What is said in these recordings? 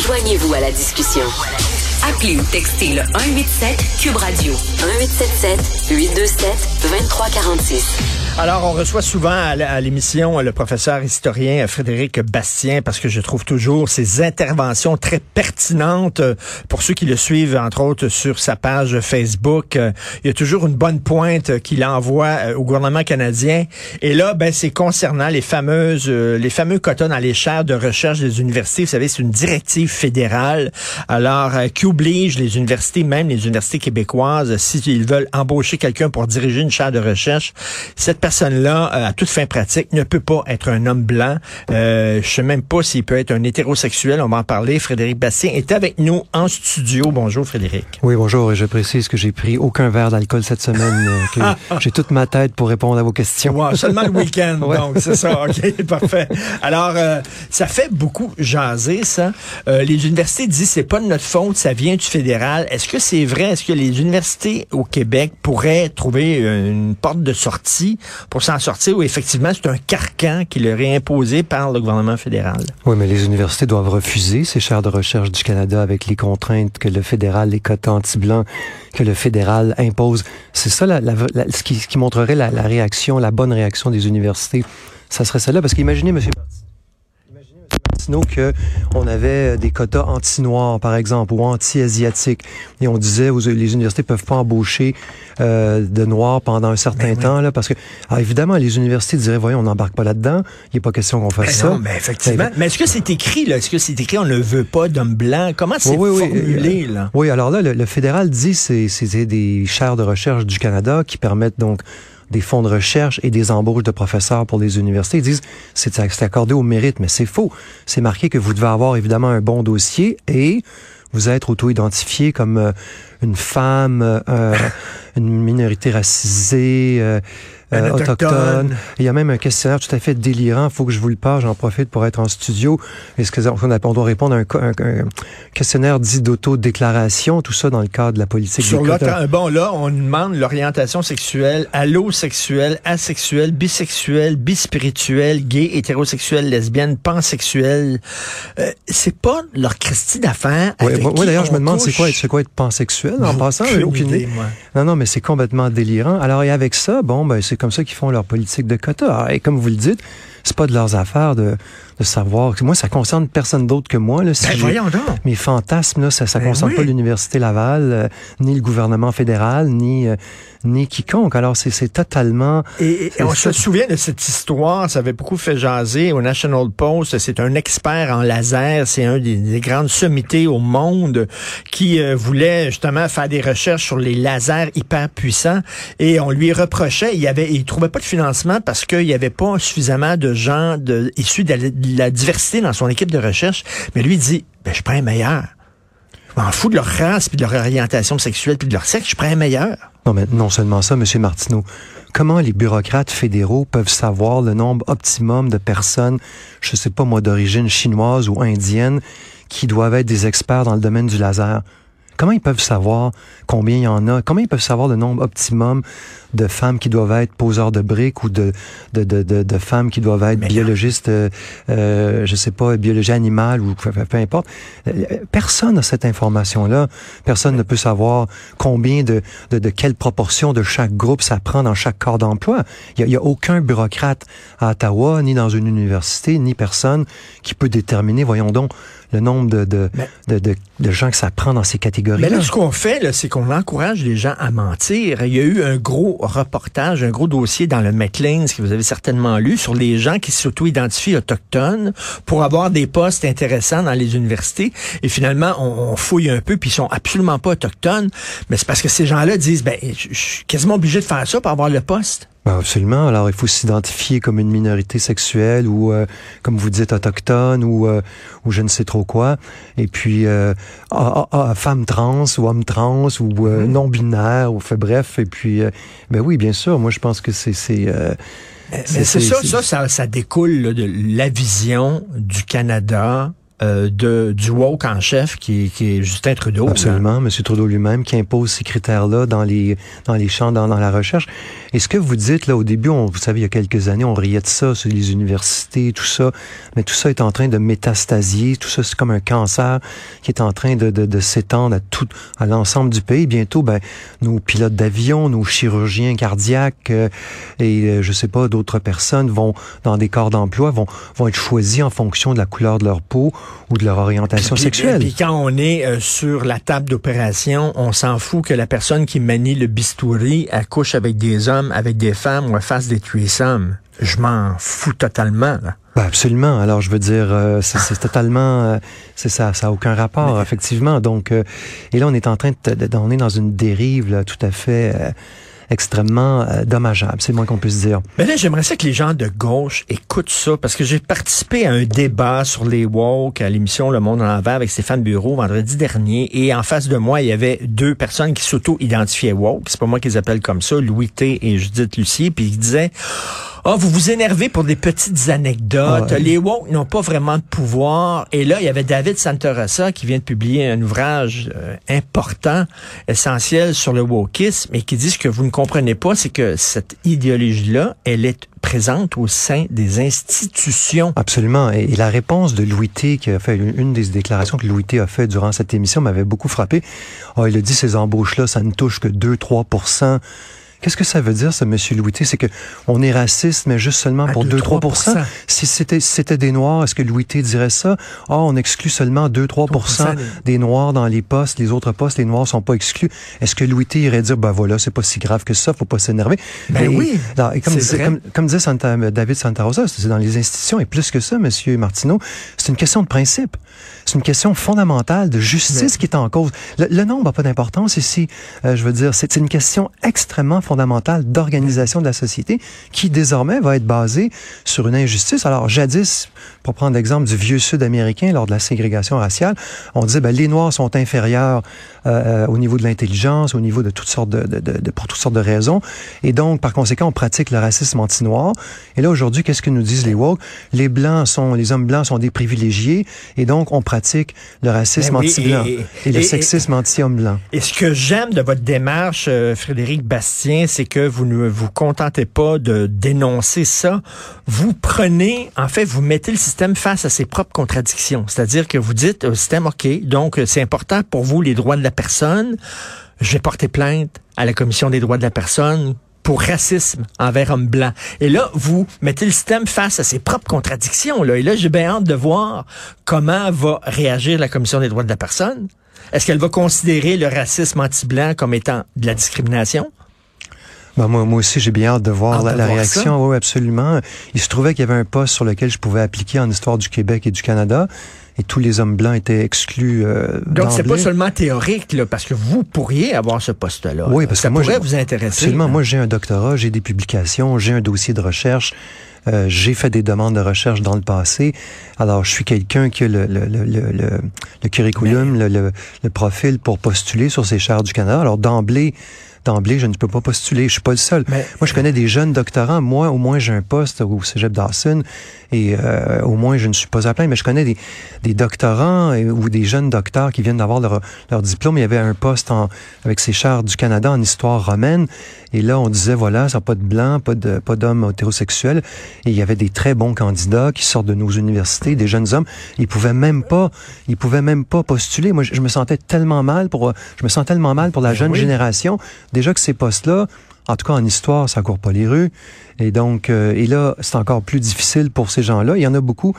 Joignez-vous à la discussion. Appelez ou textez le 187 Cube Radio 1877 827 2346. Alors, on reçoit souvent à l'émission le professeur historien Frédéric Bastien parce que je trouve toujours ses interventions très pertinentes pour ceux qui le suivent, entre autres, sur sa page Facebook. Il y a toujours une bonne pointe qu'il envoie euh, au gouvernement canadien. Et là, ben, c'est concernant les fameuses, euh, les fameux quotas dans les chaires de recherche des universités. Vous savez, c'est une directive fédérale. Alors, euh, qui oblige les universités, même les universités québécoises, s'ils veulent embaucher quelqu'un pour diriger une chaire de recherche, cette personne-là, euh, à toute fin pratique, ne peut pas être un homme blanc. Euh, je sais même pas s'il peut être un hétérosexuel. On va en parler. Frédéric Bastien est avec nous en studio. Bonjour, Frédéric. Oui, bonjour. Et je précise que j'ai pris aucun verre d'alcool cette semaine. Euh, j'ai toute ma tête pour répondre à vos questions. seulement le week-end, donc c'est ça. OK, parfait. Alors, euh, ça fait beaucoup jaser, ça. les universités disent c'est pas de notre faute, ça vient du fédéral. Est-ce que c'est vrai? Est-ce que les universités au Québec pourraient trouver une porte de sortie pour s'en sortir ou effectivement c'est un carcan qui leur est imposé par le gouvernement fédéral. Oui, mais les universités doivent refuser ces chaires de recherche du Canada avec les contraintes que le fédéral, les quotas anti-blancs que le fédéral impose. C'est ça la, ce, qui, qui, montrerait la, réaction, la bonne réaction des universités. Ça serait celle-là, parce qu'imaginez, monsieur sinon que on avait des quotas anti-noirs, par exemple, ou anti-asiatiques. Et on disait, les universités peuvent pas embaucher euh, de noirs pendant un certain ben temps, là, parce que, évidemment, les universités diraient, voyons, on n'embarque pas là-dedans. Il n'est pas question qu'on fasse ben ça. Non, mais effectivement. Ben, mais est-ce que c'est écrit, là? Est-ce que c'est écrit, on ne veut pas d'hommes blancs? Comment c'est formulé, là? Oui, alors là, le, le fédéral dit, c'est des chaires de recherche du Canada qui permettent donc des fonds de recherche et des embauches de professeurs pour les universités. Disent c'est accordé au mérite, mais c'est faux. C'est marqué que vous devez avoir évidemment un bon dossier et vous être auto-identifié comme euh, une femme, euh, une minorité racisée, euh, euh, autochtone. Il y a même un questionnaire tout à fait délirant. Il faut que je vous le parle. J'en profite pour être en studio. Est-ce que on doit répondre à un, questionnaire dit d'auto-déclaration, tout ça dans le cadre de la politique Sur des Bon, là, on demande l'orientation sexuelle, allosexuelle, asexuelle, bisexuelle, bispirituelle, gay, hétérosexuelle, lesbienne, pansexuelle. Euh, c'est pas leur Christie d'affaires. Oui, d'ailleurs, je me demande c'est quoi, quoi être pansexuel en passant. Aucune idée, moi. Non, non, mais c'est complètement délirant. Alors, et avec ça, bon, ben, c'est comme ça qu'ils font leur politique de quotas. Et comme vous le dites, c'est pas de leurs affaires de, de savoir. Moi, ça concerne personne d'autre que moi. Là, si ben, voyons donc. Mes fantasmes, là, ça ne ben concerne pas l'Université Laval, euh, ni le gouvernement fédéral, ni, euh, ni quiconque. Alors, c'est totalement... Et, on se souvient de cette histoire, ça avait beaucoup fait jaser au National Post. C'est un expert en laser, c'est un des, grandes sommités au monde qui euh, voulait justement faire des recherches sur les lasers hyper puissants. Et on lui reprochait, il, avait, il trouvait pas de financement parce qu'il n'y avait pas suffisamment de gens de, issus de la, diversité dans son équipe de recherche. Mais lui dit, ben, je prends un meilleur. Je m'en fous de leur race, puis de leur orientation sexuelle, puis de leur sexe. Je prends un meilleur. Non, mais non seulement ça, M. Martineau. Comment les bureaucrates fédéraux peuvent savoir le nombre optimum de personnes, je sais pas moi, d'origine chinoise ou indienne, qui doivent être des experts dans le domaine du laser? Comment ils peuvent savoir combien il y en a? Comment ils peuvent savoir le nombre optimum de femmes qui doivent être poseurs de briques ou de, de, de, de, femmes qui doivent être biologistes, euh, euh, je sais pas, biologie animale ou peu, importe? Euh, personne n'a cette information-là. Personne ne peut savoir combien de, de, de quelle proportion de chaque groupe ça prend dans chaque corps d'emploi. Il n'y a, a, aucun bureaucrate à Ottawa, ni dans une université, ni personne qui peut déterminer, voyons donc, le nombre de, de, de, de, de, gens que ça prend dans ces catégories. Mais là, ce qu'on fait, c'est qu'on encourage les gens à mentir. Il y a eu un gros reportage, un gros dossier dans le Maclean's que vous avez certainement lu sur les gens qui s'auto-identifient autochtones pour avoir des postes intéressants dans les universités. Et finalement, on, fouille un peu, puis ils sont absolument pas autochtones. Mais c'est parce que ces gens-là disent, ben, je suis quasiment obligé de faire ça pour avoir le poste. Ben absolument. Alors, il faut s'identifier comme une minorité sexuelle ou, euh, comme vous dites, autochtone ou, euh, ou je ne sais trop quoi. Et puis, euh, femme trans ou homme trans ou mm-hmm. non-binaire ou fait bref. Et puis, ben oui, bien sûr. Moi, je pense que c'est... c'est c'est ça, ça, ça, découle de la vision du Canada euh, de, du woke en chef qui, qui est Justin Trudeau. Absolument, M. Trudeau lui-même qui impose ces critères-là dans les dans les champs, dans, dans la recherche. Et ce que vous dites là au début, on, vous savez, il y a quelques années, on riait de ça sur les universités, tout ça, mais tout ça est en train de métastasier, tout ça c'est comme un cancer qui est en train de, de, de s'étendre à tout, à l'ensemble du pays. Bientôt, ben, nos pilotes d'avion, nos chirurgiens cardiaques euh, et euh, je sais pas d'autres personnes vont dans des corps d'emploi vont vont être choisis en fonction de la couleur de leur peau ou de leur orientation Puis- sexuelle. Puis quand on est euh, sur la table d'opération, on s'en fout que la personne qui manie le bistouri accouche avec des hommes, avec des femmes ou fasse des threesomes. Je m'en fous totalement. Là. Ben absolument. Alors, je veux dire, euh, c'est c'est totalement, euh, c'est ça, ça a aucun rapport, effectivement. Donc, euh, et là, on est en train de, de- on est dans une dérive là, tout à fait extrêmement euh, dommageable. C'est moins qu'on puisse dire. Mais là, j'aimerais ça que les gens de gauche écoutent ça parce que j'ai participé à un débat sur les woke à l'émission Le Monde en l'envers avec Stéphane Bureau vendredi dernier et en face de moi, il y avait deux personnes qui s'auto-identifiaient woke. C'est pas moi qui les comme ça, Louis T et Judith Lucie, puis ils disaient ah, vous vous énervez pour des petites anecdotes. Ah, ouais. Les woke n'ont pas vraiment de pouvoir. Et là, il y avait David Santarossa qui vient de publier un ouvrage euh, important, essentiel sur le wokisme, et qui dit ce que vous ne comprenez pas, c'est que cette idéologie-là, elle est présente au sein des institutions. Absolument. Et, et la réponse de Louis T, qui a fait une, une des déclarations que Louis T a fait durant cette émission, m'avait beaucoup frappé. Ah, il a dit ces embauches-là, ça ne touche que 2-3 Qu'est-ce que ça veut dire, ça, Louis T? C'est que on est raciste, mais juste seulement À pour 2-3%. 2-3 Si c'était c'était des Noirs, est-ce que Louis T dirait ça? Ah, on exclut seulement 2-3 3% des Noirs dans les postes, les autres postes, les Noirs sont pas exclus. Est-ce que Louis T irait dire, ben voilà, c'est pas si grave que ça, faut pas s'énerver? Ben Et- oui, alors, et comme, disait, comme, comme disait Santa- David Santa Rosa, c'est dans les institutions, et plus que ça, Monsieur Martineau, c'est une question de principe. C'est une question fondamentale de justice qui est en cause. Le, le nombre n'a pas d'importance ici. Euh, je veux dire, c'est c'est une question extrêmement fondamentale d'organisation de la société qui désormais va être basée sur une injustice. Alors, jadis, pour prendre l'exemple du vieux Sud-américain lors de la ségrégation raciale, on disait ben, les Noirs sont inférieurs euh, euh, au niveau de l'intelligence, au niveau de toutes sortes de, de, de- de- pour toutes sortes de raisons, et donc par conséquent on pratique le racisme anti-noir. Et là aujourd'hui, qu'est-ce que nous disent les woke? Les blancs sont, les hommes blancs sont des privilégiés, et donc on pratique le racisme Ben oui, anti-blanc et- et, le sexisme anti-homme blanc. Et ce que j'aime de votre démarche, euh, Frédéric Bastien, c'est que vous ne vous contentez pas de dénoncer ça. Vous prenez, en fait, vous mettez le système face à ses propres contradictions. C'est-à-dire que vous dites au système, OK, donc euh, c'est important pour vous les droits de la personne. Je vais porter plainte à la Commission des droits de la personne pour racisme envers hommes blancs. Et là, vous mettez le système face à ses propres contradictions. Et là, j'ai bien hâte de voir comment va réagir la Commission des droits de la personne. Est-ce qu'elle va considérer le racisme anti-blanc comme étant de la discrimination? Ben, moi, moi aussi, j'ai bien hâte de voir Hâte la, de la voir réaction. Oui, absolument. Il se trouvait qu'il y avait un poste sur lequel je pouvais appliquer en histoire du Québec et du Canada, et tous les hommes blancs étaient exclus. Euh, Donc, c'est pas seulement théorique, là, parce que vous pourriez avoir ce poste-là. Oui, parce Ça que moi, pourrait vous intéresser. Absolument. là. Moi, j'ai un doctorat, j'ai des publications, j'ai un dossier de recherche. euh, j'ai fait des demandes de recherche dans le passé. Alors, je suis quelqu'un qui a le, le, le, le, curriculum, le, le, le profil pour postuler sur ces chaires du Canada. Alors, d'emblée, d'emblée, je ne peux pas postuler. Je suis pas le seul. Mais- Moi, je connais des jeunes doctorants. Moi, au moins, j'ai un poste au Cégep Dawson et euh, au moins, je ne suis pas à plaindre. Mais je connais des, des doctorants ou des jeunes docteurs qui viennent d'avoir leur, leur diplôme. Il y avait un poste en, avec ces chars du Canada en histoire romaine. Et là, on disait, voilà, ça n'a pas de blancs, pas de pas d'hommes hétérosexuels. Et il y avait des très bons candidats qui sortent de nos universités, des jeunes hommes. Ils pouvaient même pas, ils pouvaient même pas postuler. Moi, je, je me sentais tellement mal pour, je me sens tellement mal pour la jeune oui. génération. Déjà que ces postes-là, en tout cas en histoire, ça court pas les rues. Et donc, euh, et là, c'est encore plus difficile pour ces gens-là. Il y en a beaucoup.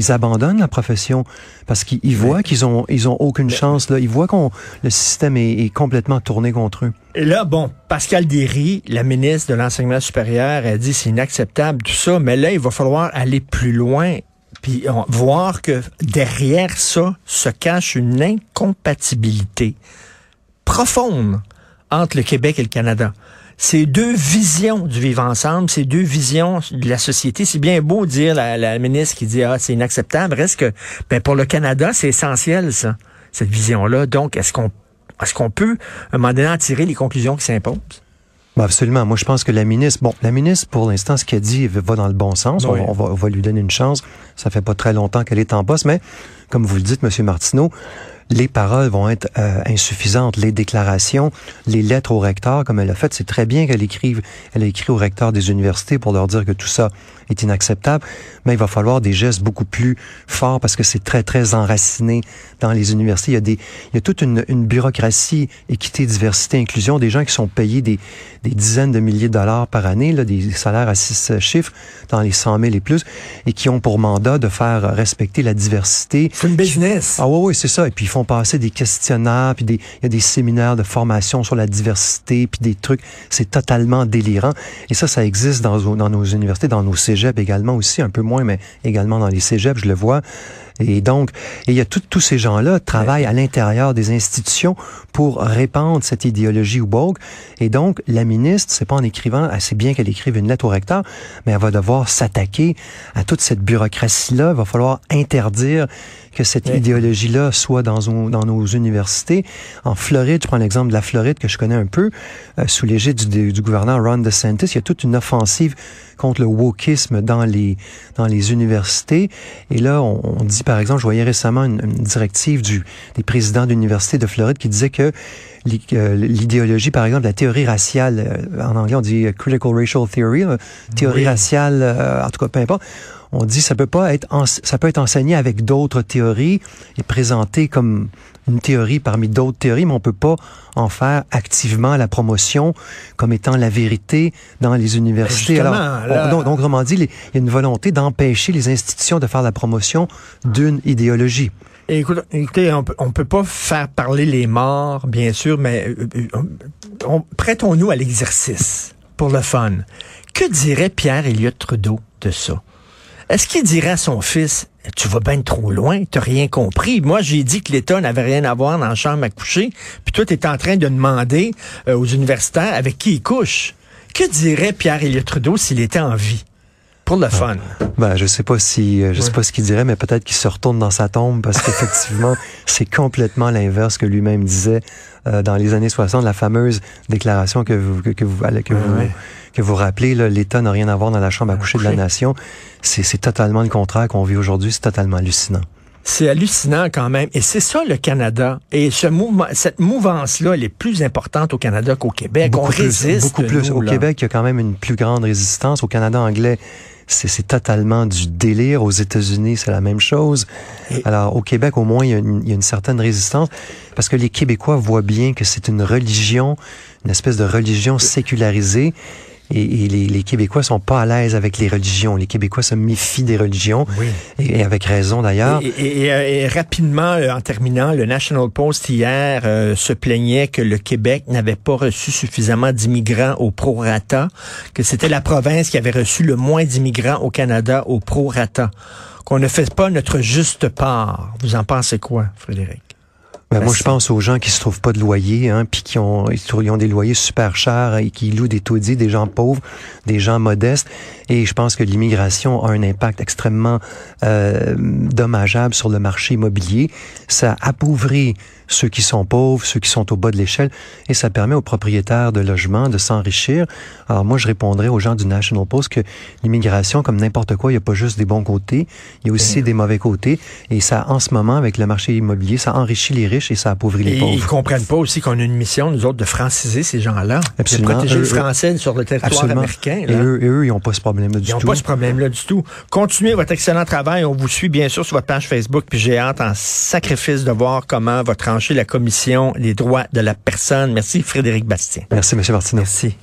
Ils abandonnent la profession parce qu'ils ils voient qu'ils ont ils ont aucune chance là. Ils voient qu'on le système est, est complètement tourné contre eux. Et là, bon, Pascal Derry, la ministre de l'Enseignement supérieur, a dit c'est inacceptable tout ça, mais là, il va falloir aller plus loin puis on- voir que derrière ça se cache une incompatibilité profonde entre le Québec et le Canada. Ces deux visions du vivre ensemble, ces deux visions de la société, c'est bien beau dire la, la ministre qui dit ah c'est inacceptable, reste que ben pour le Canada c'est essentiel ça, cette vision là. Donc est-ce qu'on est-ce qu'on peut à un moment donné en tirer les conclusions qui s'imposent? Ben absolument. Moi, je pense que la ministre, bon, la ministre, pour l'instant, ce qu'elle dit va dans le bon sens. On, va, on, va, lui donner une chance. Ça fait pas très longtemps qu'elle est en poste, mais comme vous le dites, Monsieur Martineau, les paroles vont être euh, insuffisantes, les déclarations, les lettres au recteur, comme elle a fait, c'est très bien qu'elle écrive, elle a écrit au recteur des universités pour leur dire que tout ça est inacceptable, mais il va falloir des gestes beaucoup plus forts parce que c'est très, très enraciné dans les universités. Il y a, des, il y a toute une, une bureaucratie, équité, diversité, inclusion, des gens qui sont payés des, des dizaines de milliers de dollars par année, là, des salaires à six chiffres, dans les 100 000 et plus, et qui ont pour mandat de faire respecter la diversité. C'est une business. Ah oui, oui, c'est ça. Et puis ils font passer des questionnaires, puis il y a des séminaires de formation sur la diversité, puis des trucs. C'est totalement délirant. Et ça, ça existe dans, nos universités, dans nos cégeps également aussi, un peu moins, mais également dans les cégeps, je le vois. Et donc, il y a tous ces gens-là travaillent à l'intérieur des institutions pour répandre cette idéologie woke. Et donc, la ministre, c'est pas en écrivant, c'est bien qu'elle écrive une lettre au recteur, mais elle va devoir s'attaquer à toute cette bureaucratie-là. Il va falloir interdire que cette idéologie-là soit dans, dans nos universités. En Floride, je prends l'exemple de la Floride que je connais un peu, euh, sous l'égide du, du gouverneur Ron DeSantis, il y a toute une offensive contre le wokisme dans les dans les universités. Et là, on, on dit par exemple, je voyais récemment une, une directive du des présidents d'université de Floride qui disait que euh, l'idéologie, par exemple, la théorie raciale, euh, en anglais on dit critical racial theory, théorie oui. raciale, en tout cas, peu importe on dit ça peut pas être ça peut être enseigné avec d'autres théories et présenté comme une théorie parmi d'autres théories, mais on peut pas en faire activement la promotion comme étant la vérité dans les universités. Alors, là... on, donc, autrement dit, il y a une volonté d'empêcher les institutions de faire la promotion d'une idéologie. Écoute, écoutez, on peut, on peut pas faire parler les morts, bien sûr, mais prêtons-nous à l'exercice pour le fun. Que dirait Pierre Elliott Trudeau de ça? Est-ce qu'il dirait à son fils, tu vas bien trop loin, t'as rien compris? Moi, j'ai dit que l'État n'avait rien à voir dans la chambre à coucher, puis toi, tu es en train de demander euh, aux universitaires avec qui ils couchent. Que dirait Pierre Elliott Trudeau s'il était en vie? Pour le fun. Ben, je sais pas si, je sais pas ce qu'il dirait, mais peut-être qu'il se retourne dans sa tombe parce qu'effectivement, c'est complètement l'inverse que lui-même disait euh, dans les années 60, la fameuse déclaration que vous, que, que vous, que vous, ouais. que vous rappelez, l'État n'a rien à voir dans la chambre à coucher de la nation. C'est totalement le contraire qu'on vit aujourd'hui. C'est totalement hallucinant. C'est hallucinant quand même. Et c'est ça le Canada. Et ce mouvement, cette mouvance-là, elle est plus importante au Canada qu'au Québec. Beaucoup On plus, résiste. Beaucoup plus. Nous, au là. Québec, il y a quand même une plus grande résistance. Au Canada anglais, c'est totalement du délire. Aux États-Unis, c'est la même chose. Et Alors, au Québec, au moins, il y, une, il y, a une, certaine résistance parce que les Québécois voient bien que c'est une religion, une espèce de religion sécularisée. Et, et les, les, Québécois sont pas à l'aise avec les religions. Les Québécois se méfient des religions, oui. et, et, avec raison d'ailleurs. Et, et, rapidement, euh, en terminant, le National Post hier euh, se plaignait que le Québec n'avait pas reçu suffisamment d'immigrants au prorata, que c'était la province qui avait reçu le moins d'immigrants au Canada au prorata, qu'on ne fait pas notre juste part. Vous en pensez quoi, Frédéric? Ben, moi, je pense aux gens qui se trouvent pas de loyer, hein, puis qui ont, ils ont des loyers super chers et qui louent des taudis, des gens pauvres, des gens modestes. Et je pense que l'immigration a un impact extrêmement euh, dommageable sur le marché immobilier. Ça appauvrit ceux qui sont pauvres, ceux qui sont au bas de l'échelle, et ça permet aux propriétaires de logements de s'enrichir. Alors moi, je répondrais aux gens du National Post que l'immigration, comme n'importe quoi, il n'y a pas juste des bons côtés, il y a aussi mmh. des mauvais côtés, et ça, en ce moment, avec le marché immobilier, ça enrichit les riches et ça appauvrit les et pauvres. Ils comprennent pas aussi qu'on a une mission, nous autres, de franciser ces gens-là, de protéger eux, le français sur le territoire américain. Là. Et eux, et eux, ils n'ont pas ce problème-là du ils tout. Ils n'ont pas ce problème-là du tout. Continuez votre excellent travail. On vous suit bien sûr sur votre page Facebook, puis j'ai hâte en sacrifice de voir comment va trancher la commission des droits de la personne. Merci Frédéric Bastien. Merci, M. Martineau. Merci.